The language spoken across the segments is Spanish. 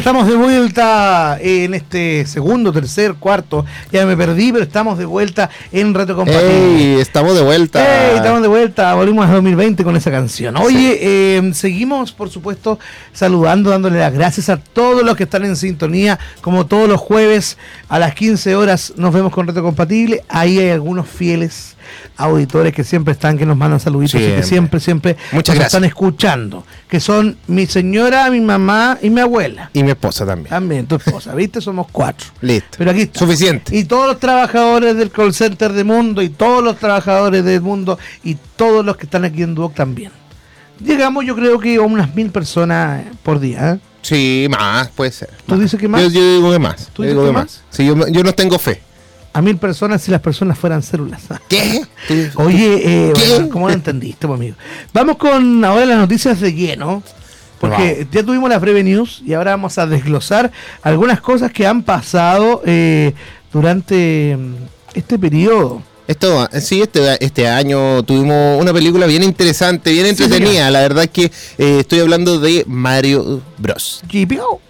Estamos de vuelta en este segundo, tercer, cuarto. Ya me perdí, pero estamos de vuelta en Reto Compatible. Estamos de vuelta. ¡Ey! Estamos de vuelta. Volvimos a 2020 con esa canción. Oye, eh, seguimos, por supuesto, saludando, dándole las gracias a todos los que están en sintonía. Como todos los jueves a las 15 horas nos vemos con Reto Compatible. Ahí hay algunos fieles auditores que siempre están, que nos mandan saluditos y que siempre, siempre Muchas nos gracias. están escuchando. Que son mi señora, mi mamá y mi abuela. Y mi esposa también. También, tu esposa, ¿viste? Somos cuatro. Listo. Pero aquí está. Suficiente. Y todos los trabajadores del call center del mundo, y todos los trabajadores del mundo, y todos los que están aquí en Duoc también. Llegamos, yo creo que a unas mil personas por día. ¿eh? Sí, más, puede ser. ¿Tú dices que más? Yo, yo digo que más. ¿Tú yo digo que más? más. Sí, yo, yo no tengo fe. A mil personas si las personas fueran células. ¿Qué? Oye, eh, ¿Qué? bueno, ¿cómo lo entendiste, pues, amigo? Vamos con ahora las noticias de lleno. Porque ya tuvimos las breve news y ahora vamos a desglosar algunas cosas que han pasado eh, durante mm, este periodo. Esto, sí, este, este año tuvimos una película bien interesante, bien entretenida. la verdad es que eh, estoy hablando de Mario Bros. GPO.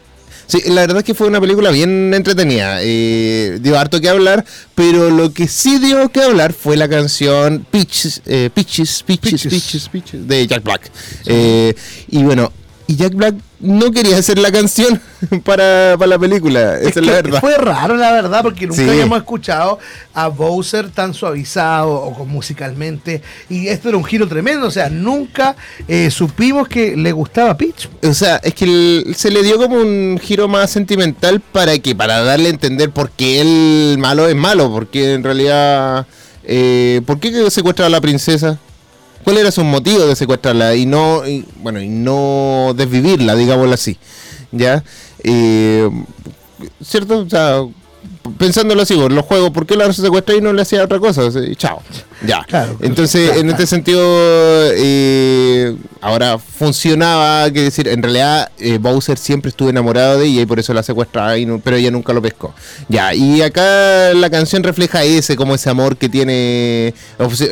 Sí, la verdad es que fue una película bien entretenida. Eh, dio harto que hablar, pero lo que sí dio que hablar fue la canción Peaches, eh, Peaches, Peaches, Peaches. Peaches, Peaches, de Jack Black. Eh, y bueno, y Jack Black no quería hacer la canción para, para la película, esa es, Es la que verdad. Fue raro, la verdad, porque nunca Sí. habíamos escuchado a Bowser tan suavizado o con musicalmente. Y esto era un giro tremendo. O sea, nunca eh, supimos que le gustaba Peach. O sea, es que el- se le dio como un giro más sentimental para que para darle a entender por qué el malo es malo, porque en realidad eh, ¿por qué secuestra a la princesa? ¿Cuál era su motivo de secuestrarla y no y, bueno, y no desvivirla, digámoslo así? ¿Ya? Eh, ¿Cierto? O sea, pensándolo así, los juegos, ¿por qué la secuestra y no le hacía otra cosa? O sea, y chao. Ya. Claro. Entonces, Claro, en claro. este sentido, eh, ahora funcionaba, que decir, en realidad eh, Bowser siempre estuvo enamorado de ella y por eso la secuestraba, y no- pero ella nunca lo pescó. Ya, y acá la canción refleja ese, como ese amor que tiene,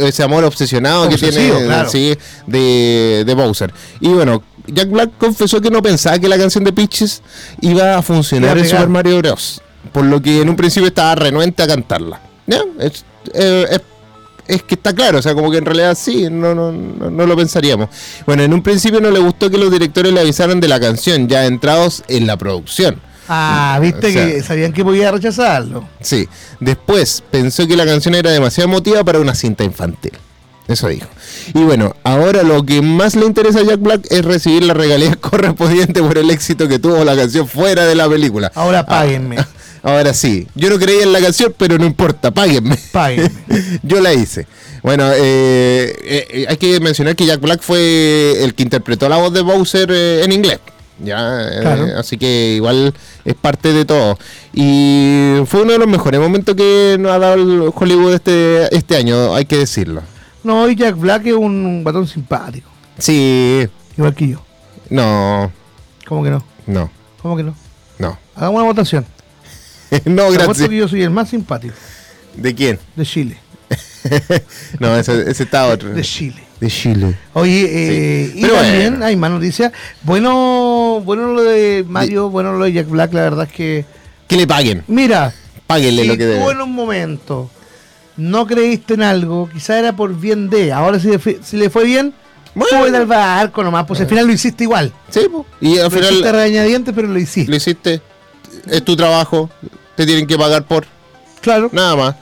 ese amor obsesionado que Obsesivo, tiene claro. sí, de, de Bowser. Y bueno, Jack Black confesó que no pensaba que la canción de Peaches iba a funcionar en. Super Mario Bros. Por lo que en un principio estaba renuente a cantarla. ¿Ya? Es, eh, es- es que está claro, o sea, como que en realidad sí, no, no, no, no lo pensaríamos. Bueno, en un principio no le gustó que los directores le avisaran de la canción, ya entrados en la producción. Ah, viste O sea- que sabían que podía rechazarlo. Sí. Después pensó que la canción era demasiado emotiva para una cinta infantil. Eso dijo. Y bueno, ahora lo que más le interesa a Jack Black es recibir la regalía correspondiente por el éxito que tuvo la canción fuera de la película. Ahora páguenme. Ah, ahora sí. Yo no creía en la canción, pero no importa, páguenme. Páguenme. Yo la hice. Bueno, eh, eh, eh, hay que mencionar que Jack Black fue el que interpretó la voz de Bowser eh, en inglés. Ya, Claro. así que igual es parte de todo. Y fue uno de los mejores momentos que nos ha dado el Hollywood este, este año, hay que decirlo. No, y Jack Black es un batón simpático. Sí, Igual que yo. no, ¿Cómo que no? no, ¿Cómo que no? no. Hagamos una votación. no, gracias. que yo soy el más simpático ¿De quién? de Chile. No, ese, ese está otro. De Chile. De Chile. Oye, eh, y también bueno. hay más noticias. Bueno, bueno lo de Mario, bueno lo de Jack Black, la verdad es que. Que le paguen. Mira, Páguenle si lo que tú deben. en un momento no creíste en algo, quizá era por bien de. Ahora si le fue, si le fue bien, Bueno. al barco nomás, pues al final lo hiciste igual. Sí, po. y al Lo final hiciste a regañadientes, pero lo hiciste. lo hiciste. Es tu trabajo. Te tienen que pagar por. Claro. Nada más.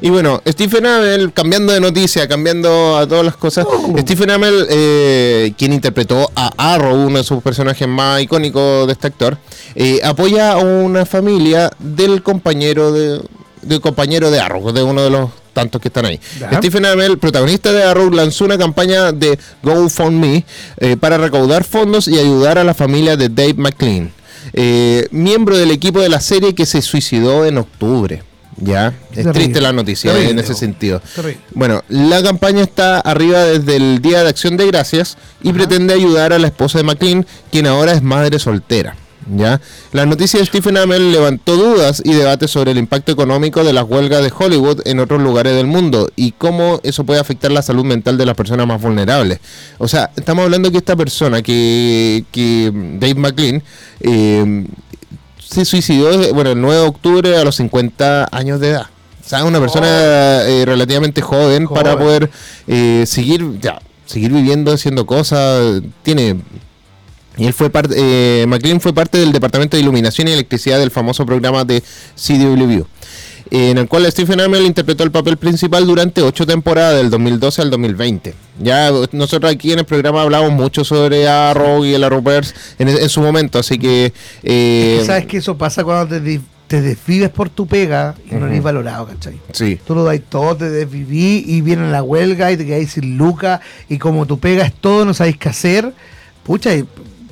Y bueno, Stephen Amell, cambiando de noticia, cambiando a todas las cosas. Oh. Stephen Amell, eh, quien interpretó a Arrow, uno de sus personajes más icónicos de este actor, eh, apoya a una familia del compañero de, del compañero de Arrow, de uno de los tantos que están ahí. Stephen Amell, protagonista de Arrow, lanzó una campaña de GoFundMe eh, para recaudar fondos y ayudar a la familia de Dave McLean, eh, miembro del equipo de la serie que se suicidó en octubre. Ya, es Terrible. triste la noticia Terrible, en ese oh. sentido. Terrible. Bueno, la campaña está arriba desde el Día de Acción de Gracias y pretende ayudar a la esposa de McLean, quien ahora es madre soltera. ¿Ya? La noticia de Stephen Amell levantó dudas y debates sobre el impacto económico de las huelgas de Hollywood en otros lugares del mundo y cómo eso puede afectar la salud mental de las personas más vulnerables. O sea, estamos hablando que esta persona, que, que Dave McLean, eh, se suicidó, bueno, el 9 de octubre a los 50 años de edad. O sea, una persona Oh. eh, relativamente joven, Joven. para poder eh, seguir, ya, seguir viviendo, haciendo cosas. Tiene y él fue parte, eh, McLean fue parte del departamento de iluminación y electricidad del famoso programa de CW, en el cual Stephen Amell interpretó el papel principal durante ocho temporadas, del 2012 al 2020. Ya nosotros aquí en el programa hablamos mucho sobre Arrow y el Arrowverse en, en su momento, así que... eh, sabes que eso pasa cuando te, te desvives por tu pega y no eres valorado, ¿cachai? Sí, Tú lo dais todo, te desviví y viene la huelga y te quedáis sin lucas y como tu pega es todo, no sabéis qué hacer, pucha, y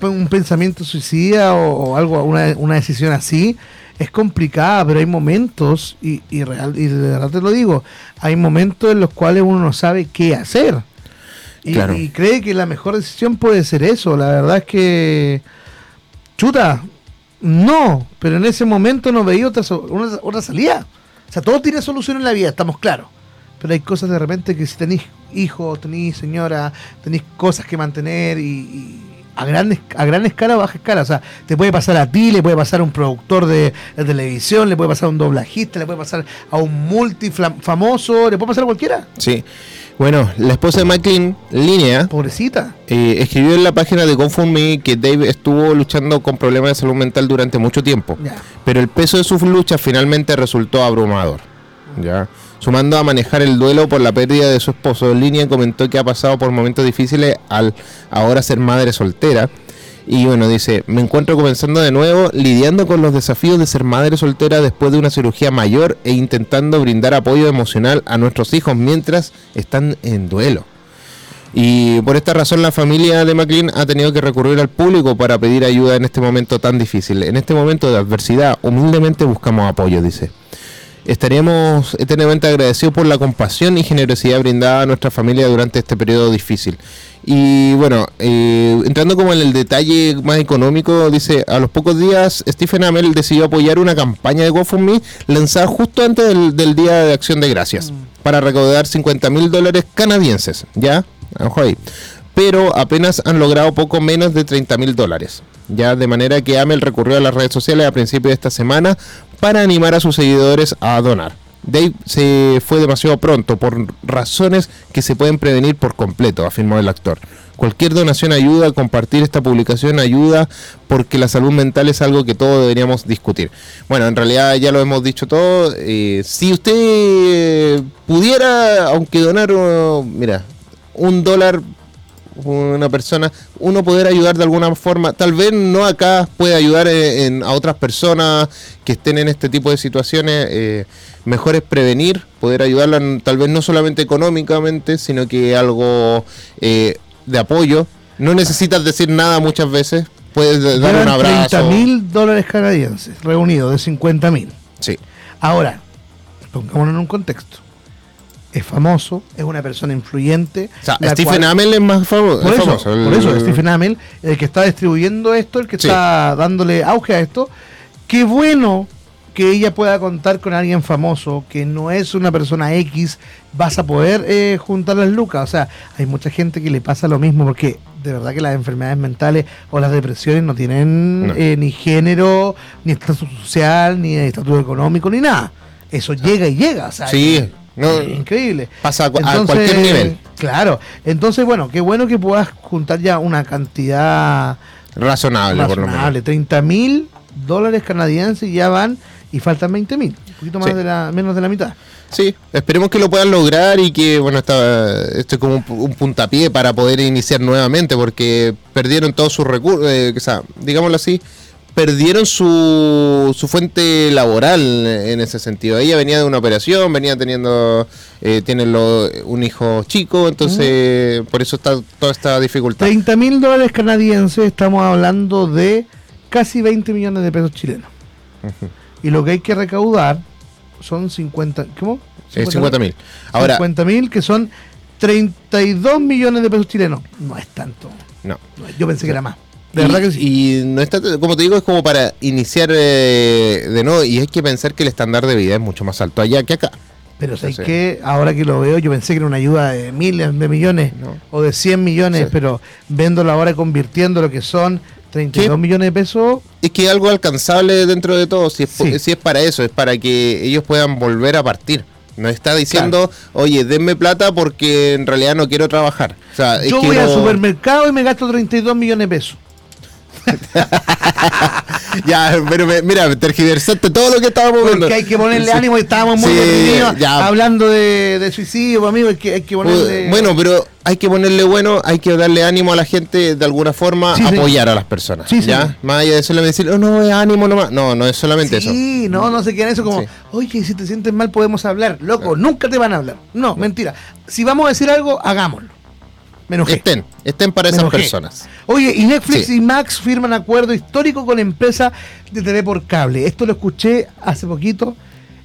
un pensamiento suicida o, o algo, una, una decisión así es complicada, pero hay momentos, y, y, real, y de verdad te lo digo, hay momentos en los cuales uno no sabe qué hacer. Y, Claro. y cree que la mejor decisión puede ser eso. La verdad es que, chuta, no, pero en ese momento no veía otra, una- otra salida. O sea, todo tiene solución en la vida, estamos claros. Pero hay cosas de repente que si tenéis hijos, tenéis señora, tenéis cosas que mantener y, y a, grandes, a gran escala o baja escala. O sea, te puede pasar a ti, le puede pasar a un productor de, de televisión, le puede pasar a un doblajista, le puede pasar a un multifamoso, le puede pasar a cualquiera. sí. Bueno, la esposa de McLean, Línea, Pobrecita. Eh, escribió en la página de GoFundMe que Dave estuvo luchando con problemas de salud mental durante mucho tiempo, Ya. pero el peso de sus luchas finalmente resultó abrumador. ¿ya? Sumando a manejar el duelo por la pérdida de su esposo, Línea comentó que ha pasado por momentos difíciles al ahora ser madre soltera. Y bueno, dice, me encuentro comenzando de nuevo, lidiando con los desafíos de ser madre soltera después de una cirugía mayor e intentando brindar apoyo emocional a nuestros hijos mientras están en duelo. Y por esta razón la familia de McLean ha tenido que recurrir al público para pedir ayuda en este momento tan difícil. En este momento de adversidad, humildemente buscamos apoyo, dice. Estaríamos eternamente agradecidos por la compasión y generosidad brindada a nuestra familia durante este periodo difícil. Y bueno, eh, entrando como en el detalle más económico, dice, a los pocos días Stephen Amell decidió apoyar una campaña de GoFundMe lanzada justo antes del, del Día de Acción de Gracias para recaudar 50 mil dólares canadienses, ¿ya? Ojo ahí. Pero apenas han logrado poco menos de 30 mil dólares. Ya de manera que Amel recurrió a las redes sociales a principios de esta semana para animar a sus seguidores a donar. Dave se fue demasiado pronto por razones que se pueden prevenir por completo, afirmó el actor. Cualquier donación ayuda, compartir esta publicación ayuda porque la salud mental es algo que todos deberíamos discutir. Bueno, en realidad ya lo hemos dicho todo. eh, si usted pudiera, aunque donar, mira, un dólar una persona, uno poder ayudar de alguna forma, tal vez no acá puede ayudar en, en- a otras personas que estén en este tipo de situaciones, eh, mejor es prevenir, poder ayudarla tal vez no solamente económicamente, sino que algo eh, de apoyo. No necesitas decir nada muchas veces, puedes dar un abrazo. 30 mil dólares canadienses reunidos de 50 mil. Sí, Ahora, pongámonos en un contexto. Es famoso, es una persona influyente. o sea, Stephen cual- Amell es más famo- Por es eso, famoso. por eso, Stephen Amell, el que está distribuyendo esto, el que Sí. está dándole auge a esto. Qué bueno que ella pueda contar con alguien famoso, que no es una persona X, vas a poder eh, juntar las lucas. O sea, hay mucha gente que le pasa lo mismo, porque de verdad que las enfermedades mentales o las depresiones no tienen No. eh, ni género, ni estatus social, ni estatus económico, ni nada. Eso llega y llega. O sea, Sí, no, es increíble. pasa a, a cualquier nivel. Claro, entonces bueno, qué bueno que puedas juntar ya una cantidad Razonable, por lo menos. razonable, 30 mil dólares canadienses ya van y faltan 20 mil, un poquito más Sí. de la, menos de la mitad. Sí, esperemos que lo puedan lograr y que, bueno, está, esto es como un, un puntapié para poder iniciar nuevamente, porque perdieron todos sus recursos, o sea, digámoslo así, perdieron su, su fuente laboral en ese sentido. Ella venía de una operación, venía teniendo, eh, tiene lo- un hijo chico, entonces por eso está toda esta dificultad. 30 mil dólares canadienses, estamos hablando de casi 20 millones de pesos chilenos. Y lo que hay que recaudar son 50, ¿cómo? Eh, 50 mil. Ahora, 50 mil, que son 32 millones de pesos chilenos. No es tanto. No, Yo pensé que era más. De y, verdad que sí. y no está, como te digo, es como para iniciar eh, de nuevo. Y hay que pensar que el estándar de vida es mucho más alto allá que acá. Pero sé Sí. que ahora que lo veo, yo pensé que era una ayuda de miles de millones No. o de 100 millones, Sí. pero viéndolo ahora convirtiendo lo que son 32 ¿Qué? millones de pesos. Es que algo alcanzable dentro de todo, si es, Sí. si es para eso, es para que ellos puedan volver a partir. No está diciendo, oye, denme plata porque en realidad no quiero trabajar. O sea, es Yo voy al supermercado y me gasto 32 millones de pesos. Ya, pero me- mira, tergiversaste todo lo que estábamos viendo. Porque hay que ponerle ánimo y estábamos muy Sí, hablando de, de suicidio, pues, amigo. Hay que, hay que ponerle. Bueno, pero hay que ponerle bueno, hay que darle ánimo a la gente de alguna forma, Sí, apoyar a las personas. Sí, ¿ya? Más allá de solamente decir, oh, no, es ánimo nomás. No, no es solamente eso. Sí, no, no se quedan eso como, oye, si te sientes mal podemos hablar. Loco, nunca te van a hablar. No, mentira. Si vamos a decir algo, hagámoslo. Estén, estén para esas personas. Oye, y Netflix Sí. y Max firman acuerdo histórico con empresa de TV por cable. Esto lo escuché hace poquito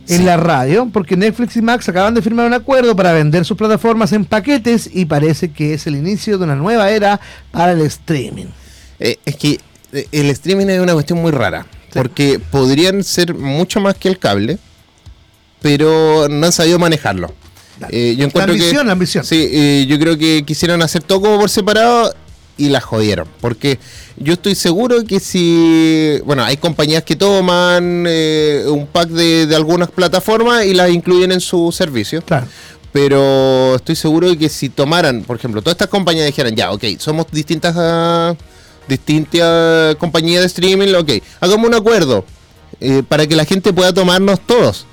en Sí. la radio, porque Netflix y Max acaban de firmar un acuerdo para vender sus plataformas en paquetes y parece que es el inicio de una nueva era para el streaming. Eh, es que eh, el streaming es una cuestión muy rara. Porque podrían ser mucho más que el cable, pero no han sabido manejarlo. Eh, yo encuentro ambición, que, la ambición. Sí, eh, yo creo que quisieron hacer todo como por separado y la jodieron. Porque yo estoy seguro que si. Bueno, hay compañías que toman eh, un pack de, de algunas plataformas y las incluyen en su servicio. Claro. Pero estoy seguro de que si tomaran, por ejemplo, todas estas compañías dijeran, ya, ok, somos distintas distintas compañías de streaming, ok, hagamos un acuerdo eh, para que la gente pueda tomarnos todos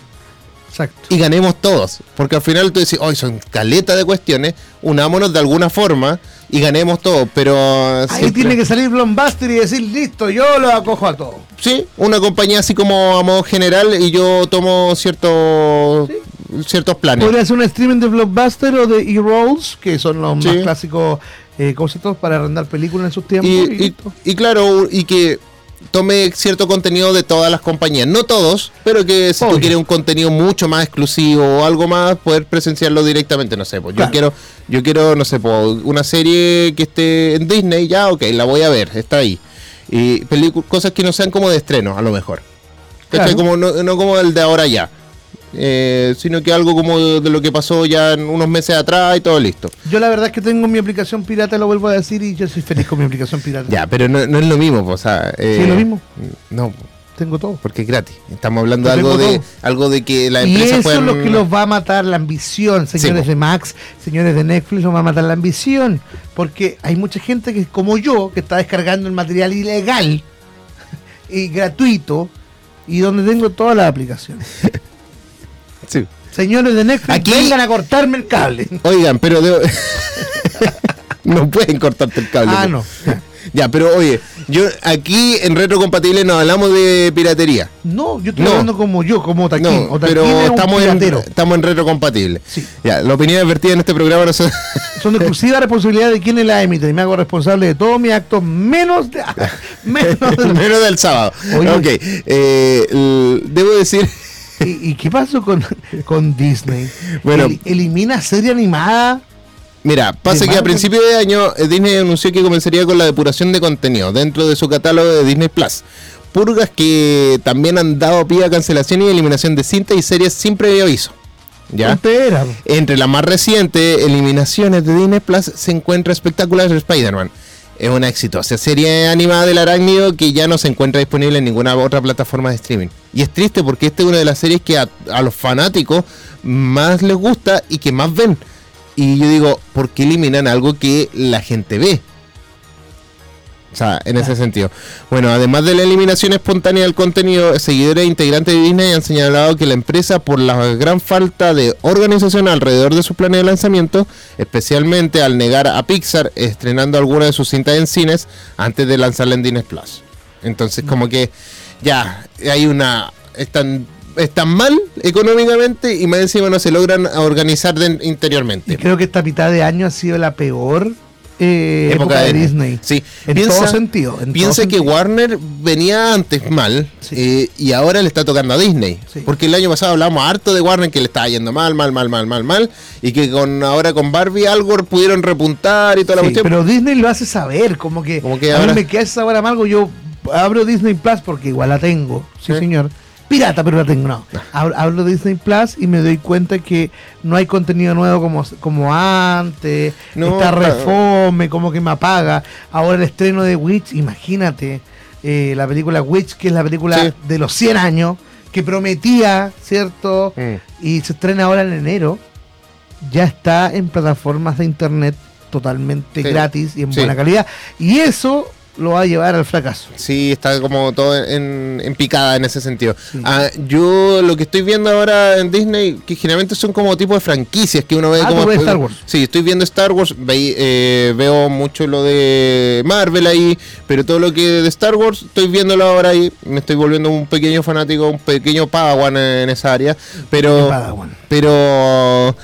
Exacto. y ganemos todos. Porque al final tú decís, hoy son caleta de cuestiones, unámonos de alguna forma y ganemos todos. Pero Ahí siempre- tiene que salir Blockbuster y decir, listo, yo lo acojo a todos. Sí, una compañía así como a modo general y yo tomo ciertos ciertos planes. Podría ser un streaming de Blockbuster o de E-Rolls, que son los más clásicos eh, conceptos para arrendar películas en sus tiempos. Y, y y- listo. y claro, y que tome cierto contenido de todas las compañías. No todos, pero que si Obvio. tú quieres un contenido mucho más exclusivo o algo más, poder presenciarlo directamente, no sé. Pues, Claro. Yo quiero, yo quiero, no sé, pues, una serie que esté en Disney, ya, ok, la voy a ver, está ahí. Y cosas que no sean como de estreno, a lo mejor. Como, no, no como el de ahora ya. Eh, sino que algo como de, de lo que pasó ya en unos meses atrás y todo listo. Yo la verdad es que tengo mi aplicación pirata, lo vuelvo a decir, y yo soy feliz con mi aplicación pirata. Ya, pero no, no es lo mismo, pues, o sea... Sí, es lo mismo. No, Tengo todo. porque es gratis. Estamos hablando de algo de algo de que la Y empresa eso es lo que los va a matar, la ambición, señores de Max, señores de Netflix, los va a matar la ambición. Porque hay mucha gente que, como yo, que está descargando el material ilegal y gratuito, y donde tengo todas las aplicaciones. Sí. Señores de Netflix, Aquí- vengan a cortarme el cable. Oigan, pero debo- no pueden cortarte el cable. Ah, no. Ya, pero oye, yo aquí en Retrocompatible no hablamos de piratería. No, yo estoy No. hablando como yo, como Otaquín. No, pero es estamos en, estamos en Retrocompatible. Sí. Ya, la opinión vertida en este programa no Son de exclusiva responsabilidad de quienes la emiten y me hago responsable de todos mis actos menos de, menos de- menos del sábado. Oye. Ok, eh, debo decir... ¿Y, y qué pasó con, con Disney? Bueno. El- elimina serie animada. Mira, pasa que a principio de año eh, Disney anunció que comenzaría con la depuración de contenido dentro de su catálogo de Disney Plus. Purgas que también han dado pie a cancelación y eliminación de cintas y series sin previo aviso. ¿Ya? Entre las más recientes eliminaciones de Disney Plus se encuentra Espectacular Spider-Man. Es una exitosa serie animada del arácnido que ya no se encuentra disponible en ninguna otra plataforma de streaming. Y es triste porque esta es una de las series que a, a los fanáticos más les gusta y que más ven. Y yo digo, ¿por qué eliminan algo que la gente ve? O sea, en ese sentido. Bueno, además de la eliminación espontánea del contenido, seguidores e integrantes de Disney han señalado que la empresa, por la gran falta de organización alrededor de su plan de lanzamiento, especialmente al negar a Pixar estrenando alguna de sus cintas en cines antes de lanzarla en Disney Plus. Entonces, como que ya hay una. Están, están mal económicamente y más encima no se logran organizar de- Y interiormente. creo que esta mitad de año ha sido la peor eh, época, de Disney. Sí. En todo sentido, en todo piensa que. Warner venía antes mal Sí. eh, y ahora le está tocando a Disney. Sí. Porque el año pasado hablábamos harto de Warner que le estaba yendo mal, mal, mal, mal, mal, mal. Y que con ahora con Barbie algo pudieron repuntar y toda la cuestión. pero Disney lo hace saber, como que, Como que a ahora- mí me queda esa amargo, yo abro Disney Plus porque igual la tengo, sí señor, pirata, pero la tengo. No. Hablo, hablo de Disney Plus y me doy cuenta que no hay contenido nuevo como, como antes. No, está refome, como que me apaga. Ahora el estreno de Witch, imagínate. eh, la película Witch, que es la película Sí. de los 100 años, que prometía, ¿cierto? Mm. Y se estrena ahora en enero. Ya está en plataformas de internet totalmente Sí. gratis y en Sí. buena calidad. Y eso lo va a llevar al fracaso. Sí, está como todo en, en picada en ese sentido. Sí. Ah, yo lo que estoy viendo ahora en Disney, que generalmente son como tipo de franquicias que uno ve Ah, como... ves Star Wars. Sí, estoy viendo Star Wars, ve- eh, veo mucho lo de Marvel ahí, pero todo lo que de Star Wars estoy viéndolo ahora ahí. Me estoy volviendo un pequeño fanático, un pequeño padawan en esa área, pero... Pero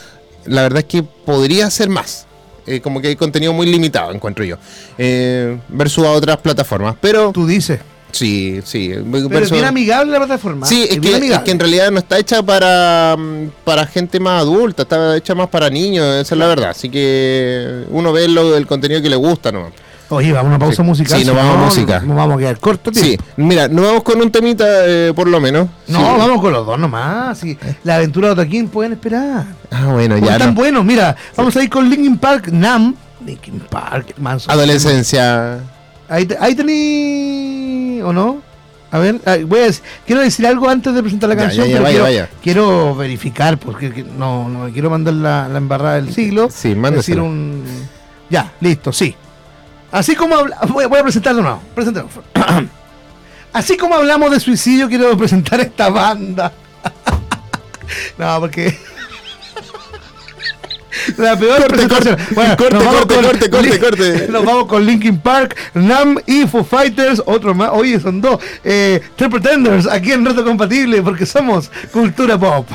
la verdad es que podría ser más. Eh, como que hay contenido muy limitado, encuentro yo. Eh, versus a otras plataformas. Pero Tú dices. sí, sí. Pero es bien amigable la plataforma. Sí, es que, es que en realidad no está hecha para, mm, para gente más adulta, está hecha más para niños, esa es la verdad. Así que uno ve lo, el contenido que le gusta, ¿no? Oye, vamos a una pausa Sí. musical. Sí, nos vamos a música. Nos vamos a quedar cortos. Sí, mira, nos vamos con un temita eh, por lo menos. No, Sí. vamos con los dos nomás. sí. La aventura de Otaquín pueden esperar. Ah, bueno, ya. están no. buenos. Mira, vamos a ir con Linkin Park, Nam. Linkin Park, manso. Adolescencia. Ahí, ahí tení. ¿O no? A ver, voy a quiero decir algo antes de presentar la Ya, canción. ya, ya, pero vaya, quiero, vaya. quiero verificar, porque que- no, no quiero mandar la, la embarrada del siglo. Sí, decir mándesela. un. Ya, listo, sí. Así como habla- voy, voy a presentarlo nuevo. Preséntalo. Así como hablamos de suicidio, quiero presentar esta banda. no, porque. La peor Corte, presentación. corte, corte, nos vamos corte, corte, corte, corte. Nos vamos con Linkin Park, Nam y Foo Fighters, otro más. Oye, son dos. Eh, Pretenders, aquí en Reto Compatible, porque somos cultura pop.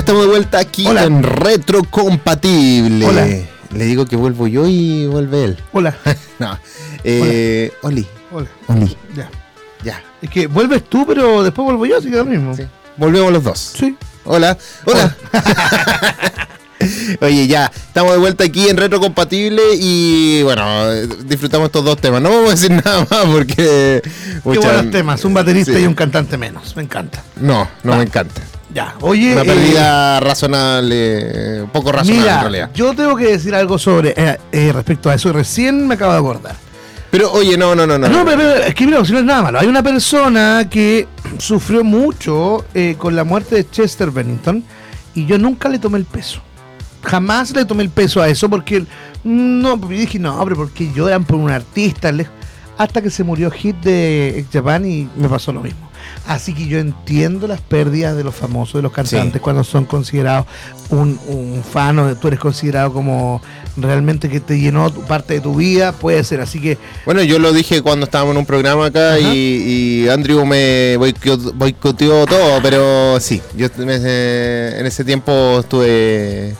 Estamos de vuelta aquí en Retrocompatible. Hola. Le digo que vuelvo yo y vuelve él. Hola. no. Eh, Oli. Hola. Oli. Ya. Ya. Es que vuelves tú, pero después vuelvo yo, así que lo mismo. Sí. Volvemos los dos. Sí. Hola. Hola. Oye, ya, estamos de vuelta aquí en Retrocompatible y bueno, disfrutamos estos dos temas. No vamos a decir nada más porque. Qué buenos temas, un baterista y un cantante menos. Me encanta. No, no me encanta. Ya, oye. Una pérdida eh, razonable, poco razonable en realidad. Yo tengo que decir algo sobre eh, eh, respecto a eso. Recién me acabo de acordar. Pero oye, no, no, no, no. No, pero, pero es que mira, si no es nada malo. Hay una persona que sufrió mucho eh, con la muerte de Chester Bennington y yo nunca le tomé el peso. Jamás le tomé el peso a eso porque no, porque yo dije, no, pero porque lloran por un artista. Hasta que se murió Hit de Japan y me pasó lo mismo. Así que yo entiendo las pérdidas de los famosos, de los cantantes, Sí. cuando son considerados un, un fan o tú eres considerado como realmente que te llenó parte de tu vida, puede ser. Así que Bueno, yo lo dije cuando estábamos en un programa acá y, y Andrew me boicot- boicoteó todo, pero sí, yo me- en ese tiempo estuve,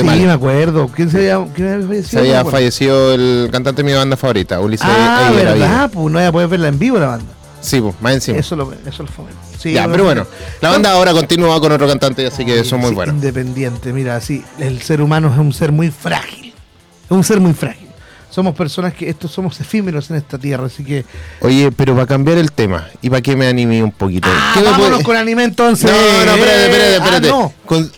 sí, mal. me acuerdo. ¿Quién se había, quién había fallecido? Se había fallecido el cantante de mi banda favorita, Ulises Ah, verdad, pues no voy a poder verla en vivo la banda. Sí, pues, más encima. Eso lo, eso lo fue. Sí, ya, pero bueno, la banda ahora continúa con otro cantante, así que son muy Sí, buenos. Independiente, mira, sí, el ser humano es un ser muy frágil. Es un ser muy frágil. Somos personas que estos somos efímeros en esta tierra, así que. Oye, pero para cambiar el tema y para que me anime un poquito. Ah, ¿qué me vámonos puede- con anime entonces. No, no, espérate, espérate, Ah, espérate. no. Con-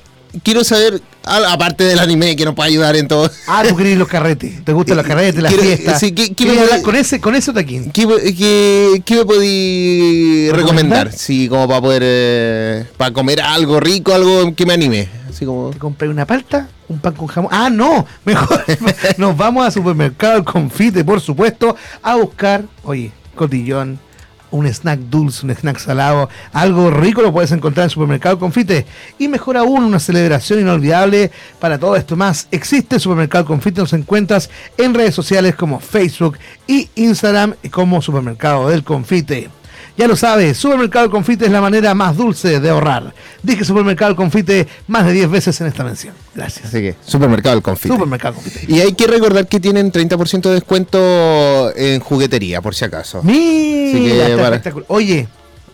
quiero saber, aparte del anime que nos puede ayudar en todo, Ah, tú querés los carretes. ¿Te gustan los carretes, las Quiero- fiestas? sí, ¿qué- qué ¿Querés me hablar puede- con ese, con ese taquín? ¿qué, qué, qué me podí ¿Recomendar? Sí, como para poder, eh, para comer algo rico, algo que me anime. Así como... Te compré una palta, un pan con jamón. Ah, no, mejor nos vamos al supermercado El Confite, por supuesto, a buscar, oye, cotillón, un snack dulce, un snack salado, algo rico lo puedes encontrar en supermercado Confite. Y mejor aún, una celebración inolvidable para todo esto más. Existe supermercado Confite, nos encuentras en redes sociales como Facebook y Instagram como supermercado del Confite. Ya lo sabes, Supermercado El Confite es la manera más dulce de ahorrar. Dije Supermercado El Confite más de 10 veces en esta mención. Gracias. Así que, supermercado el confite. Supermercado El Confite. Y hay que recordar que tienen 30% de descuento en juguetería, por si acaso. Mira, Así que, está espectacular. Oye,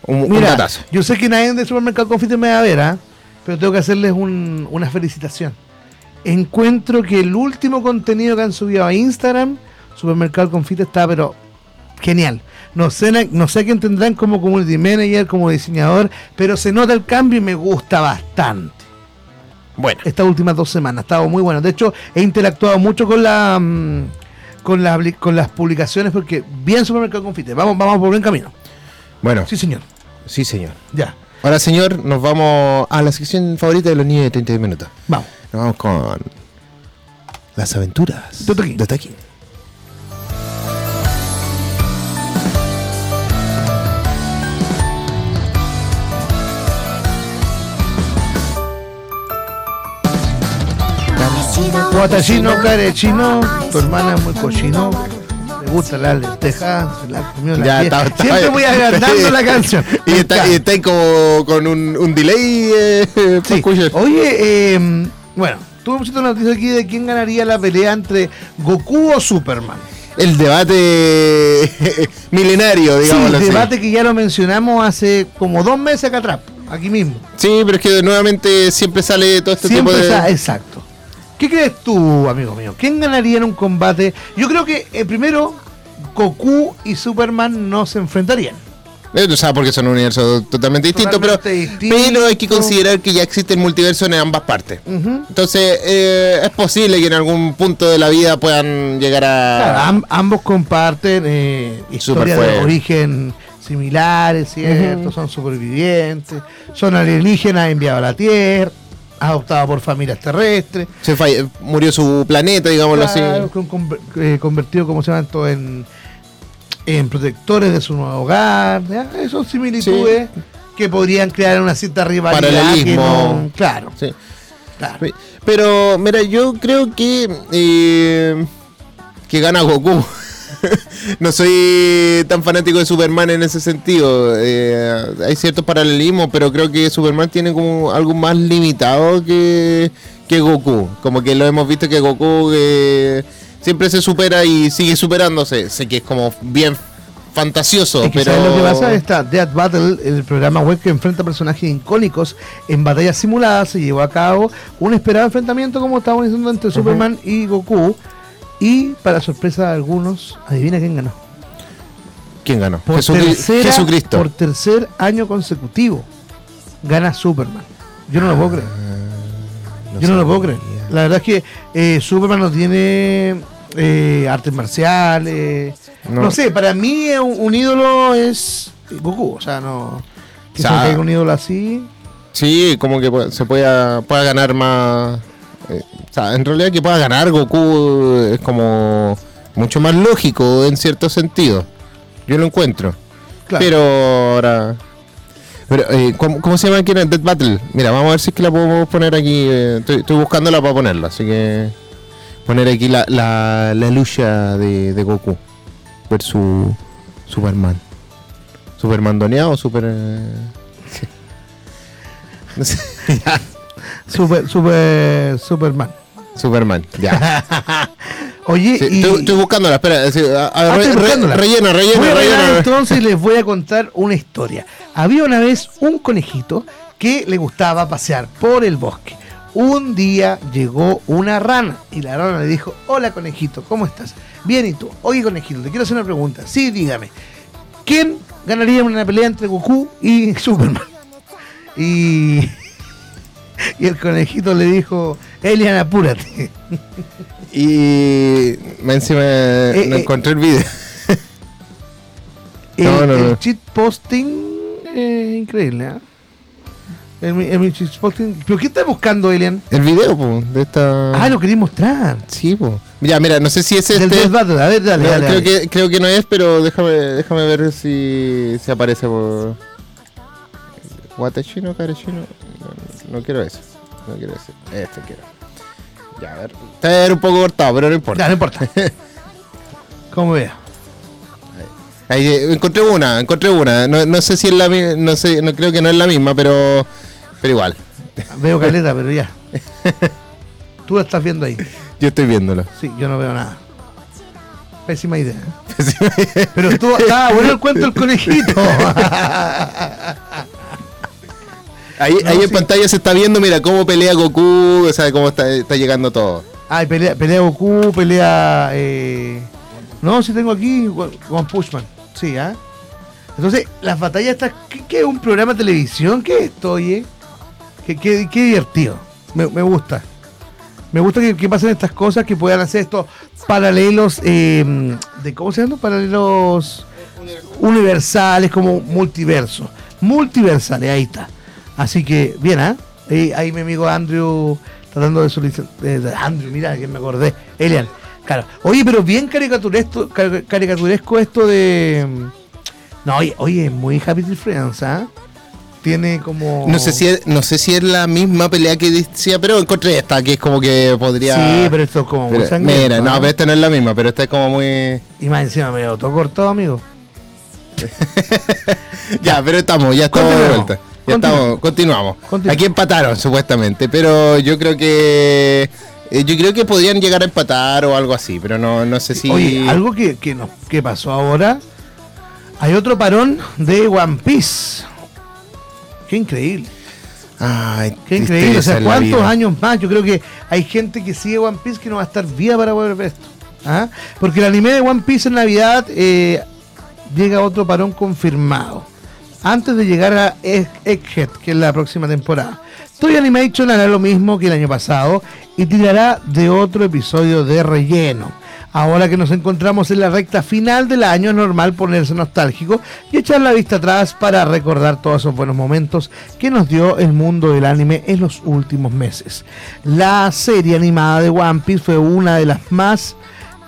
Un, mira, yo sé que nadie de Supermercado El Confite me va a ver, ¿ah? pero tengo que hacerles un- una felicitación. Encuentro que el último contenido que han subido a Instagram, Supermercado El Confite, está pero genial. No sé, no sé quién tendrán como community manager, como diseñador, pero se nota el cambio y me gusta bastante. Bueno, estas últimas dos semanas. Ha estado muy bueno. De hecho, he interactuado mucho con la mm, con, la, con las publicaciones porque bien supermercado confite. Vamos, vamos por buen camino. bueno, Sí, señor. sí señor. Ya. Ahora, señor, nos vamos a la sección favorita de los niños de 30 minutos. Vamos. Nos vamos con las aventuras De Toquín. Guatachino, carechino, tu hermana es muy cochino. Le gusta la lenteja, se la comió la Ya, está- está- Siempre voy agrandando la canción. Y está, y está como con un, un delay. Eh, Sí. Oye, eh, bueno, tuve mucha noticia aquí de quién ganaría la pelea entre Goku o Superman. El debate milenario, digamos. sí, debate que ya lo mencionamos hace como dos meses acá atrás, aquí mismo. Sí, pero es que nuevamente siempre sale todo este Siempre tipo de. está, exacto. ¿Qué crees tú, amigo mío? ¿Quién ganaría en un combate? Yo creo que eh, primero Goku y Superman no se enfrentarían. Eh, O sea, porque son universos totalmente distintos, pero, pero hay que considerar que ya existe el multiverso en ambas partes. Entonces, eh, es posible que en algún punto de la vida puedan llegar Claro, a. am- ambos comparten eh, historias de origen similares, ¿cierto? Son supervivientes, son alienígenas enviados a la Tierra, adoptados por familias terrestres. se falle- murió su planeta, digámoslo Claro, así. con- con- eh, convertido, como se llama esto, en, en protectores de su nuevo hogar. ¿ya? Son similitudes que podrían crear una cierta rivalidad. Paralelismo. no- claro, Sí. claro. Pero, mira, yo creo que. eh, que gana Goku. no soy tan fanático de Superman en ese sentido. Eh, hay ciertos paralelismos, pero creo que Superman tiene como algo más limitado que, que Goku. Como que lo hemos visto que Goku eh, siempre se supera y sigue superándose. Sé que es como bien fantasioso, Es que pero. ¿sabes lo que pasa? Está Death Battle, el programa web que enfrenta personajes icónicos en batallas simuladas, se llevó a cabo un esperado enfrentamiento, como estábamos diciendo, entre Superman y Goku. Y para sorpresa de algunos, adivina quién ganó. ¿Quién ganó? Por tercera- Jesucristo. Por tercer año consecutivo, gana Superman. Yo no lo puedo creer. Yo no lo puedo creer. La verdad es que eh, Superman no tiene eh, artes marciales. No. No. sé, para mí un, un ídolo es Goku. O sea, no. Que O sea, se caiga un ídolo así. Sí, como que se pueda, pueda ganar más. O sea, en realidad que pueda ganar Goku es como mucho más lógico en cierto sentido. Yo lo encuentro. Claro. Pero ahora. Pero, eh, ¿cómo, cómo se llama aquí en Dead Battle? Mira, vamos a ver si es que la podemos poner aquí. eh, estoy, estoy buscándola para ponerla, así que. Poner aquí la, la, la lucha de, de Goku versus Superman. ¿Superman doneado o super.? eh, sí. No sé. Super, super, Superman. Superman, ya. Oye, Sí, y. estoy, estoy buscándola, espera. sí, a- a- Ah, re- estoy re- rellena, Voy rellena, a rellena. entonces les voy a contar una historia. Había una vez un conejito que le gustaba pasear por el bosque. Un día llegó una rana y la rana le dijo, hola conejito, ¿cómo estás? Bien, ¿y tú? Oye conejito, te quiero hacer una pregunta. Sí, dígame. ¿Quién ganaría una pelea entre Goku y Superman? Y, y el conejito le dijo, Elian, apúrate. Y encima no eh. encontré el video. El, No, no, el no. cheat posting es increíble, ¿ah? El, el, cheat posting. ¿Pero qué estás buscando, Elian? El video, po, de esta. Ah, lo quería mostrar. Sí, po. Ya, mira, no sé si es Del este. Battle. A ver, dale, No, dale. creo, dale. Que, creo que no es, pero déjame, déjame ver si, si aparece por. ¿Watachino, Karachino? No, no quiero eso. No quiero eso. Este quiero. Ya, a ver. Está a ver un poco cortado, pero no importa. Ya, no importa. Como vea. Ahí, eh, encontré una, encontré una. No, no sé si es la misma, no sé, no creo que no es la misma, pero pero igual. Veo caleta, pero ya. Tú la estás viendo ahí. Yo estoy viéndolo. Sí, yo no veo nada. Pésima idea. ¿eh? Pero estuvo, estaba bueno el cuento del conejito. Ahí, No, ahí en pantalla se está viendo, mira, cómo pelea Goku, o sea, cómo está, está llegando todo. Ay, pelea, pelea Goku, pelea. Eh... No, si tengo aquí One Pushman. Sí, ¿ah? Entonces, las batallas estas. ¿qué, qué es un programa de televisión? ¿Qué es esto, oye? Qué, qué- qué divertido. Me, me gusta. Me gusta que, que pasen estas cosas, que puedan hacer estos paralelos. eh, de ¿Cómo se llama? Paralelos universales, como multiverso. Multiversales, ahí está. Así que, bien, ¿ah? Ahí, ahí mi amigo Andrew tratando de solicitar. Andrew, mira, que me acordé. Elian, claro. Oye, pero bien caricaturesco, car- caricaturesco esto de. mm, No, oye, oye, es muy Happy Tree Friends, ¿ah? Tiene como. No sé si es, no sé si es la misma pelea que decía, pero encontré esta, que es como que podría. Sí, pero esto es como muy sangriento, Mira, no, pero esta no es la misma, pero esta es como muy. Y más encima me lo todo cortado, amigo. Ya, pero estamos, ya estamos de vuelta. Ya Continuemos. estamos, continuamos. Continu- Aquí empataron, supuestamente, pero yo creo que. eh, Yo creo que podrían llegar a empatar o algo así, pero no, no sé si. Oye, algo que, que, que pasó ahora. Hay otro parón de One Piece. Qué increíble. Ay, Qué increíble. O sea, ¿cuántos años más? Yo creo que hay gente que sigue One Piece que no va a estar viva para poder ver esto. ¿Ah? Porque el anime de One Piece en Navidad eh, llega otro parón confirmado. Antes de llegar a Egg- Egghead, que es la próxima temporada. Toy Animation hará lo mismo que el año pasado y tirará de otro episodio de relleno. Ahora que nos encontramos en la recta final del año, es normal ponerse nostálgico y echar la vista atrás para recordar todos esos buenos momentos que nos dio el mundo del anime en los últimos meses. La serie animada de One Piece fue una de las más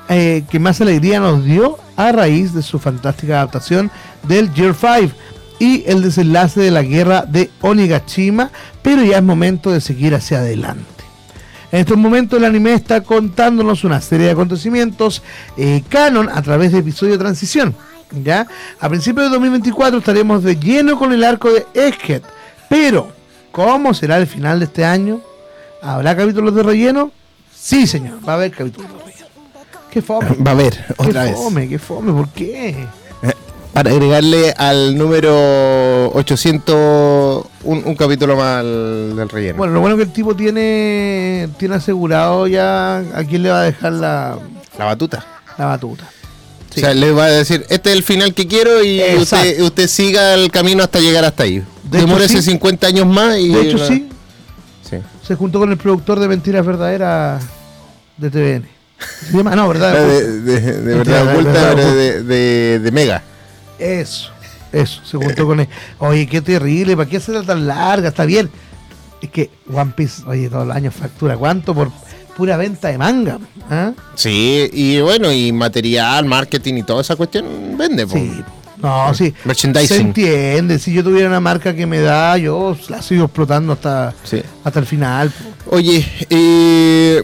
eh, que más alegría nos dio a raíz de su fantástica adaptación del Year 5 y el desenlace de la guerra de Onigashima, pero ya es momento de seguir hacia adelante. En estos momentos el anime está contándonos una serie de acontecimientos eh, canon a través de episodio de transición. ¿ya? A principios de 2024 estaremos de lleno con el arco de Egghead, pero ¿cómo será el final de este año? ¿Habrá capítulos de relleno? Sí, señor, va a haber capítulos de relleno. Qué fome. Va a haber, otra qué vez. fome, qué fome, ¿por qué? Para agregarle al número 800 un, un capítulo más al- del relleno. Bueno, lo bueno que el tipo tiene tiene asegurado ya a quién le va a dejar la, la batuta. la batuta. Sí. O sea, le va a decir, este es el final que quiero y usted, usted siga el camino hasta llegar hasta ahí. De Demórese sí. 50 años más y... de hecho, la- sí, sí. se juntó con el productor de Mentiras Verdaderas de TVN. Se llama- no, ¿verdad? de, de- de verdad Verdad, oculta, verdad de- de Mega. Eso, eso, se juntó con él. Oye, qué terrible, ¿para qué hacerla tan larga? Está bien. Es que One Piece, oye, todos los años factura. ¿Cuánto por pura venta de manga? ¿Ah? Sí, y bueno, y material, marketing y toda esa cuestión vende. po. Sí. No, sí. Se Merchandising. entiende. Si yo tuviera una marca que me da, yo la sigo explotando hasta, Sí. hasta el final. Oye, eh,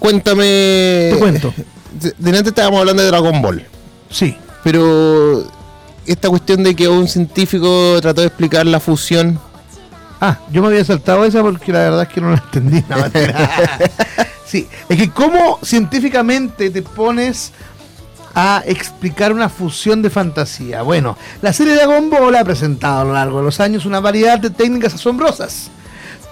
cuéntame. Te cuento. De- Delante estábamos hablando de Dragon Ball. Sí. Pero esta cuestión de que un científico trató de explicar la fusión. Ah, yo me había saltado esa porque la verdad es que no la entendí. No, sí, es que cómo científicamente te pones a explicar una fusión de fantasía. Bueno, la serie Dragon Ball ha presentado a lo largo de los años una variedad de técnicas asombrosas.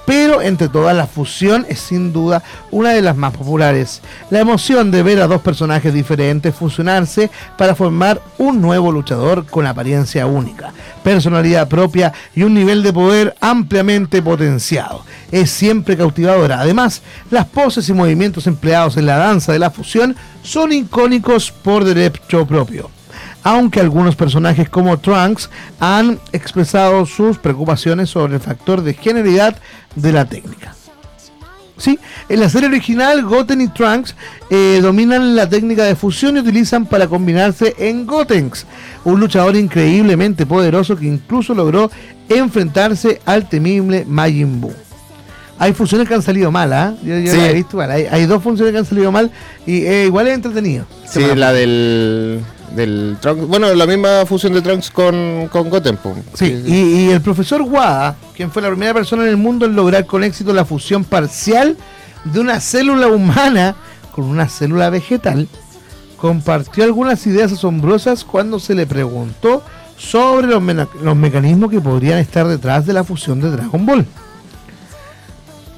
Pero entre todas la fusión es sin duda una de las más populares. La emoción de ver a dos personajes diferentes fusionarse para formar un nuevo luchador con apariencia única, personalidad propia y un nivel de poder ampliamente potenciado. Es siempre cautivadora. Además, las poses y movimientos empleados en la danza de la fusión son icónicos por derecho propio aunque algunos personajes como Trunks han expresado sus preocupaciones sobre el factor de genialidad de la técnica. Sí, en la serie original, Goten y Trunks eh, dominan la técnica de fusión y utilizan para combinarse en Gotenks, un luchador increíblemente poderoso que incluso logró enfrentarse al temible Majin Buu. Hay fusiones que han salido mal, ¿ah? Yo, yo Sí. la he visto mal. Hay, hay dos funciones que han salido mal y eh, igual es entretenido. Sí, la del. Del Trunks. Bueno, la misma fusión de Trunks con, con Goten. Sí, y, y el profesor Wada, quien fue la primera persona en el mundo en lograr con éxito la fusión parcial de una célula humana con una célula vegetal, compartió algunas ideas asombrosas cuando se le preguntó sobre los, los mecanismos que podrían estar detrás de la fusión de Dragon Ball.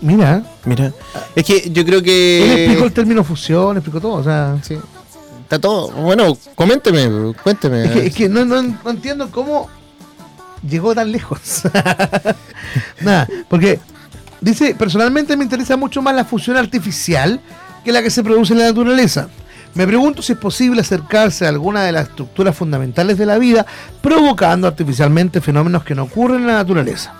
Mira, Mira. Es que yo creo él que. explicó el término fusión, explicó todo, o sea... Sí. Está todo. Bueno, coménteme, cuénteme. Es que, no, no- no entiendo cómo llegó tan lejos. Nada, porque dice, personalmente me interesa mucho más la fusión artificial que la que se produce en la naturaleza. Me pregunto si es posible acercarse a alguna de las estructuras fundamentales de la vida, provocando artificialmente fenómenos que no ocurren en la naturaleza.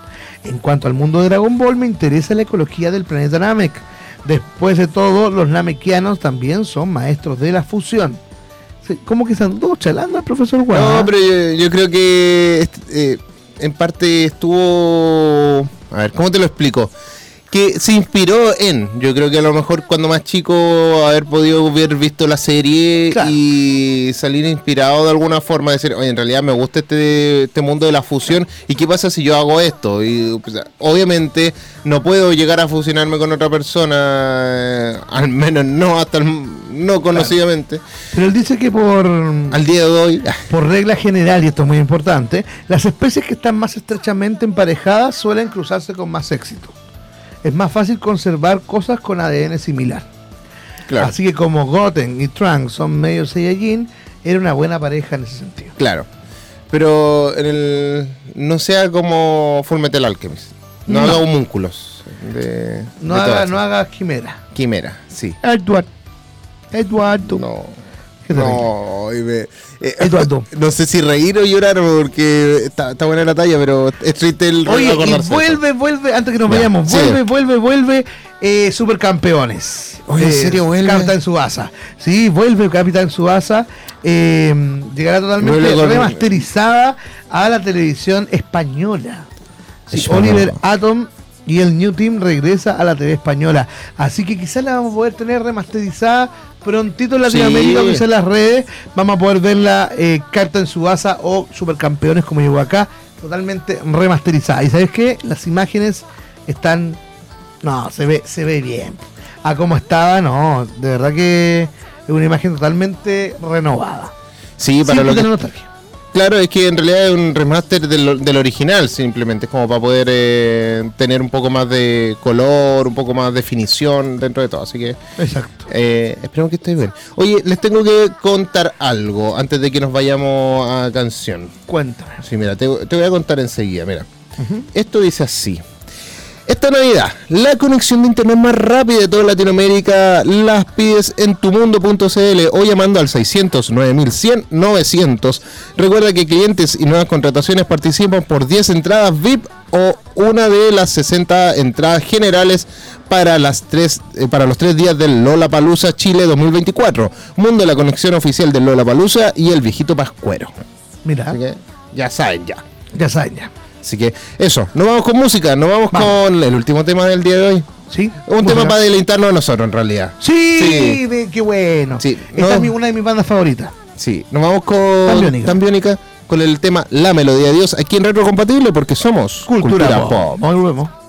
En cuanto al mundo de Dragon Ball, me interesa la ecología del planeta Namek. Después de todo, los namekianos también son maestros de la fusión. ¿Cómo que se andó chalando al profesor Guada? No, pero yo, creo que est- eh, en parte estuvo. A ver, ¿cómo te lo explico? Que se inspiró en, yo creo que a lo mejor cuando más chico haber podido haber visto la serie Claro. y salir inspirado de alguna forma, decir, oye, en realidad me gusta este, este mundo de la fusión y qué pasa si yo hago esto. Y pues, obviamente no puedo llegar a fusionarme con otra persona, eh, al menos no hasta el- no conocidamente, Pero él dice que por, al día de hoy. por regla general, y esto es muy importante, las especies que están más estrechamente emparejadas suelen cruzarse con más éxito. Es más fácil conservar cosas con ADN similar. Claro. Así que como Goten y Trunks son medio Saiyajin, era una buena pareja en ese sentido. Claro. Pero en el, no sea como Fullmetal Alchemist. No, No. haga homúnculos. De, No de haga, no haga quimera. Quimera, sí. Edward. Eduardo. No. No, y me- eh, Eduardo. No sé si reír o llorar porque está, está buena la talla, pero es triste el Oye, y eso. vuelve, vuelve, antes que nos Ya, vayamos, sí. vuelve, vuelve, vuelve, eh, Supercampeones. Oye, ¿en Eh, serio vuelve? Capitán Subasa. Sí, vuelve Capitán Subasa. eh, llegará totalmente con- remasterizada a la televisión española. Sí, Española. Oliver Atom y el New Team regresa a la TV española. Así que quizás la vamos a poder tener remasterizada prontito en Latinoamérica, Sí. quizás en las redes. Vamos a poder verla eh, carta en Subasa o Supercampeones como llegó acá, totalmente remasterizada. Y sabes qué? Las imágenes están. No, se ve, se ve bien. A cómo estaba, no, de verdad que es una imagen totalmente renovada. Sí, para Sin lo que. Claro, es que en realidad es un remaster del, del original, simplemente. Es como para poder eh, tener un poco más de color, un poco más de definición dentro de todo. Así que Exacto. Eh, esperemos que estéis bien. Oye, les tengo que contar algo antes de que nos vayamos a canción. Cuéntame. Sí, mira, te, te voy a contar enseguida. Mira, esto dice así: Esta Navidad, la conexión de internet más rápida de toda Latinoamérica las pides en tumundo.cl o llamando al 600 9100 900. Recuerda que clientes y nuevas contrataciones participan por 10 entradas VIP o una de las 60 entradas generales para, las tres, eh, para los tres días del Lola Palusa Chile 2024. Mundo de la conexión oficial del Lola Palusa y el viejito Pascuero. Mira, ya saben ya. ya saben ya. Así que eso, nos vamos con música, nos vamos, Vamos. con el último tema del día de hoy. ¿Sí? Un Música. tema para deleitarnos a nosotros en realidad. Sí, Sí. qué bueno. Sí, Esta no. es mi- una de mis bandas favoritas. Sí, nos vamos con Tambiónica. Tambiónica, con el tema La Melodía de Dios aquí en Retro Compatible porque somos Cultura, pop. Volvemos. En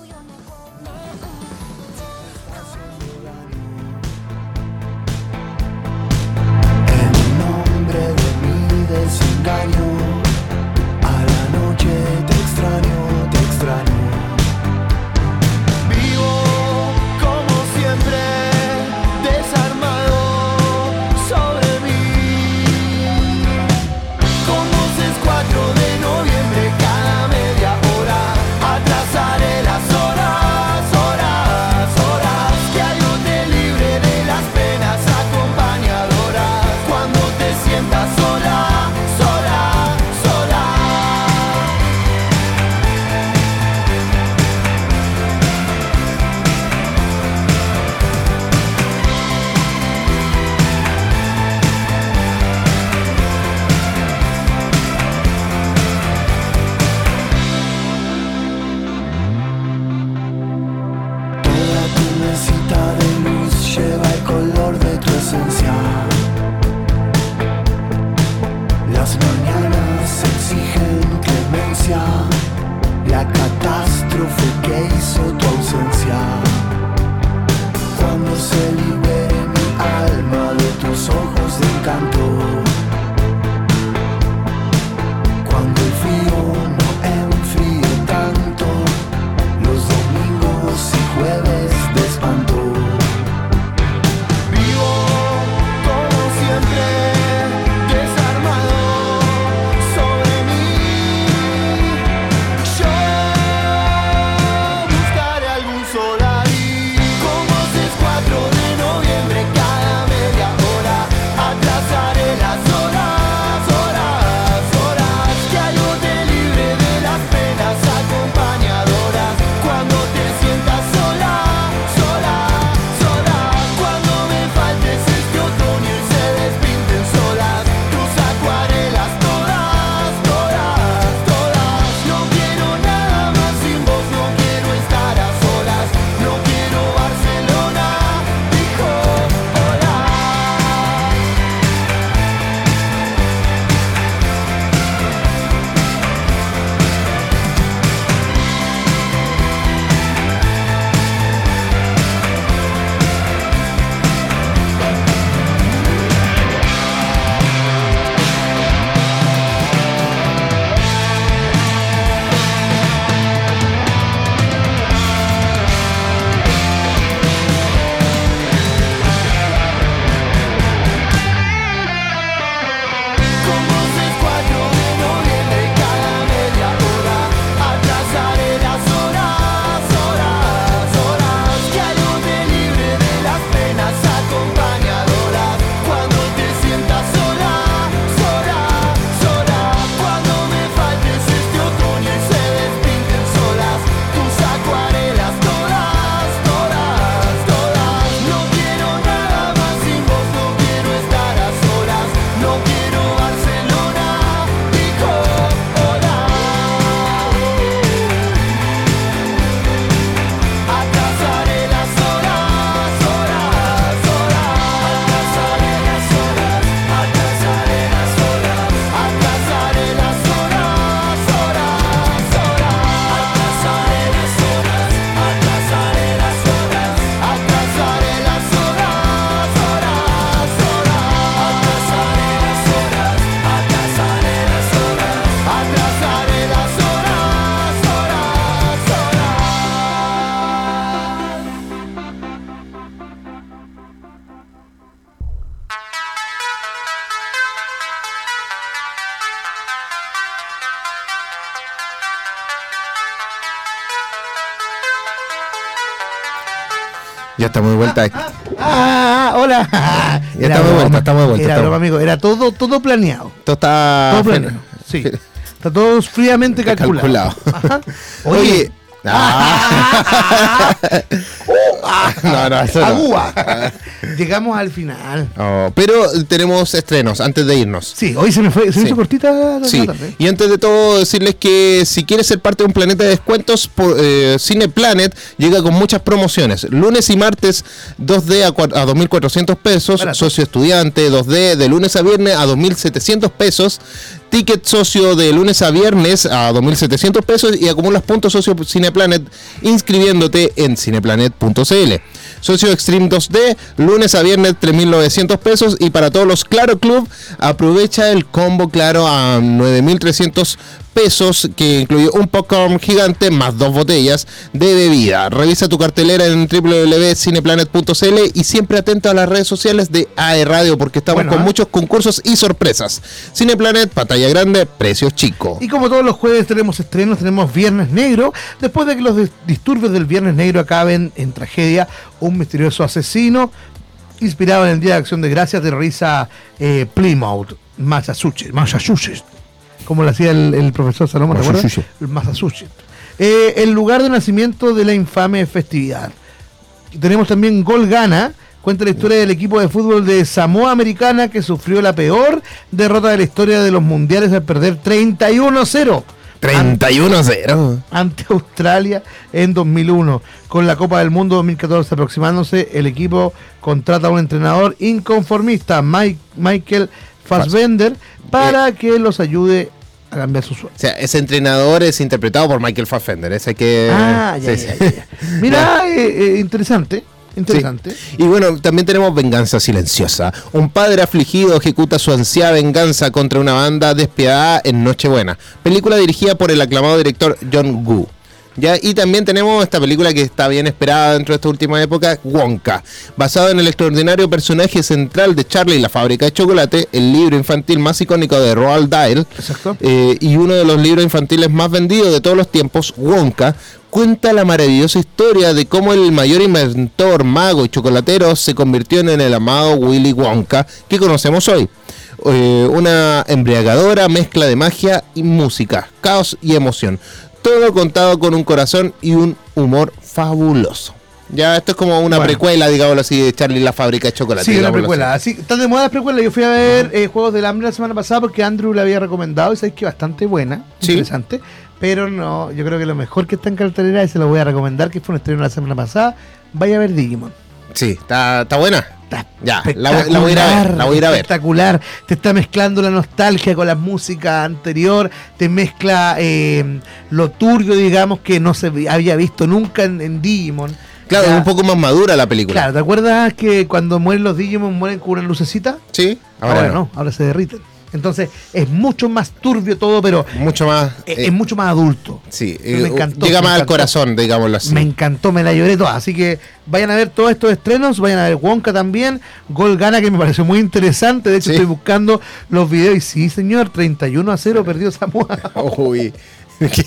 Ya estamos de vuelta. Ah, hola. Ya Era estamos de vuelta, estamos de vuelta, Era broma, amigo. Era todo, todo planeado. Esto está. Todo planeado. Sí. Está todo fríamente calculado. Calculado. Ajá. Oye. Ah. no, no, eso no. Agua. Llegamos al final. Oh, pero tenemos estrenos antes de irnos. Sí, hoy se me fue, se me Sí. hizo cortita la Sí, tarde. y antes de todo decirles que si quieres ser parte de un planeta de descuentos, por, eh, Cineplanet llega con muchas promociones. Lunes y martes 2D a, a 2.400 pesos, Barato. socio estudiante 2D de lunes a viernes a 2.700 pesos, ticket socio de lunes a viernes a 2.700 pesos y acumulas puntos socio Cineplanet inscribiéndote en cineplanet.cl. Socio Extreme 2D, lunes a viernes 3.900 pesos y para todos los Claro Club aprovecha el combo Claro a 9.300 pesos que incluye un popcorn gigante más dos botellas de bebida. Revisa tu cartelera en www.cineplanet.cl y siempre atento a las redes sociales de AE Radio porque estamos Bueno, con ¿eh? muchos concursos y sorpresas. Cineplanet, pantalla grande, precios chicos. Y como todos los jueves tenemos estrenos, tenemos Viernes Negro. Después de que los dis- disturbios del Viernes Negro acaben en tragedia, un misterioso asesino, inspirado en el Día de Acción de Gracias, terroriza eh, Plymouth, Massachusetts, Massachusetts, como lo hacía el, el profesor Salomón, ¿te. El Massachusetts. Eh, el lugar de nacimiento de la infame festividad. Tenemos también Gol Gana. Cuenta la historia del equipo de fútbol de Samoa Americana que sufrió la peor derrota de la historia de los mundiales al perder 31-0 31-0. ante Australia en 2001. Con la Copa del Mundo 2014 aproximándose, el equipo contrata a un entrenador inconformista, Mike- Michael Fassbender, para que los ayude a cambiar su suerte. O sea, ese entrenador es interpretado por Michael Fassbender. Ese que. ah, ya, sí, ya, sí. ya, ya. Mira, eh, eh, interesante, interesante. Sí. Y bueno, también tenemos Venganza Silenciosa. Un padre afligido ejecuta su ansiada venganza contra una banda despiadada en Nochebuena. Película dirigida por el aclamado director John Woo. ¿Ya? Y también tenemos esta película que está bien esperada dentro de esta última época, Wonka, basado en el extraordinario personaje central de Charlie y la fábrica de chocolate, el libro infantil más icónico de Roald Dahl, eh, y uno de los libros infantiles más vendidos de todos los tiempos, Wonka, cuenta la maravillosa historia de cómo el mayor inventor, mago y chocolatero se convirtió en el amado Willy Wonka que conocemos hoy. Eh, una embriagadora mezcla de magia y música, caos y emoción. Todo contado con un corazón y un humor fabuloso. Ya, esto es como una Bueno. precuela, digámoslo así, de Charlie la fábrica de chocolate. Sí, una precuela. Así, están de moda las precuelas. Yo fui a ver eh, Juegos del Hambre la semana pasada porque Andrew la había recomendado y sabéis que bastante buena, Sí. interesante. Pero no, yo creo que lo mejor que está en cartelera y se lo voy a recomendar, que fue un estreno la semana pasada. Vaya a ver Digimon. Sí, está, está buena. Está Ya, la, voy- la voy a ir a ver. La voy a ir a ver. Espectacular. Te está mezclando la nostalgia con la música anterior. Te mezcla eh, lo turbio, digamos, que no se había visto nunca en, en Digimon. Claro, es un poco más madura la película. Claro, ¿te acuerdas que cuando mueren los Digimon mueren con una lucecita? Sí, Ahora, ahora, no. no. ahora se derriten. Entonces es mucho más turbio todo, pero Mucho más. es, eh, es mucho más adulto. sí, Pero eh, me encantó, llega me más al corazón, digámoslo así. Me encantó, me la lloré toda. Así que vayan a ver todos estos estrenos, vayan a ver Wonka también, Gol Gana, que me pareció muy interesante. De hecho, Sí. estoy buscando los videos y sí, señor, 31 a 0 perdió Samoa. Uy.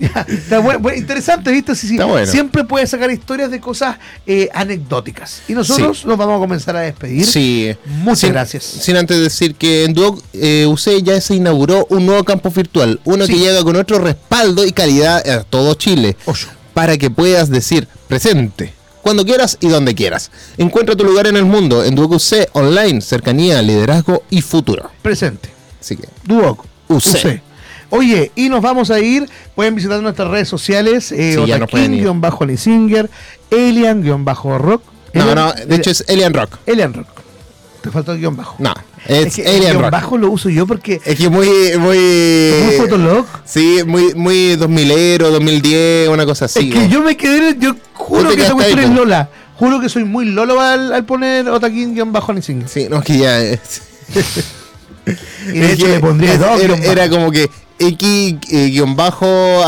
Ya, está bueno, bueno, interesante, ¿viste? Sí, sí. Está bueno. Siempre puede sacar historias de cosas eh, anecdóticas. Y nosotros Sí. nos vamos a comenzar a despedir. Sí. Muchas Sin- gracias. Sin antes decir que en Duoc eh, UC ya se inauguró un nuevo campus virtual, uno que llega con otro respaldo y calidad a todo Chile, Ocho. para que puedas decir presente. Cuando quieras y donde quieras. Encuentra tu lugar en el mundo en Duoc UC online, cercanía, liderazgo y futuro. Presente. Así que, Duoc. UC. Oye, y nos vamos a ir. Pueden visitar nuestras redes sociales. Eh, Sí, bajo Lisinger, Elian-rock. no, no, de hecho es Alien Rock. Elian Rock. Te faltó el guion bajo. No, es, que el Alien guion Rock. bajo lo uso yo porque Es que muy, muy. muy fotolog. Sí, muy, muy 2000ero, 2010, una cosa así. es que yo me quedé, yo juro que esa cuestión es. Lola. Juro que soy muy Lolo al, al poner Otaquín guion bajo. Sí, no, es que ya. es- Y de es hecho que le pondría es- dos era, bajo. era como que X eh, guion bajo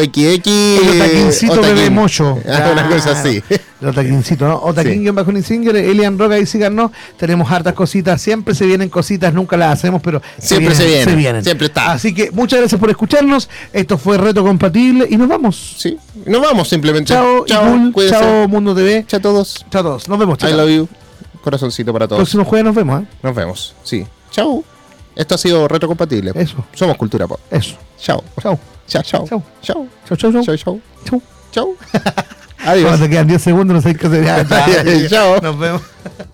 XX El otaquincito bebé mocho. Ah, una cosa así. El otaquincito, ¿no? Otaquín guion bajo Elian Roca y síganos. Tenemos hartas cositas. Siempre se vienen cositas, nunca las hacemos, pero Siempre se vienen, siempre está. Así que muchas gracias por escucharnos. Esto fue Reto Compatible y nos vamos. Sí. Nos vamos simplemente. Chao, chao, chao Mundo TV. Chao a todos. Chao a todos. Nos vemos. Chao. I love you. Corazoncito para todos. Próximo jueves nos vemos, ¿eh? Nos vemos. Sí. Chao. Esto ha sido retrocompatible. Eso. Somos cultura pop. Eso. Chao. Chao. Chao, chao. Chao. Chao. Chao, chao, chao. Chao, chao. Chao. Chao. Adiós. Cuando quedan 10 segundos, no sé qué. Ya, Chao. Nos vemos.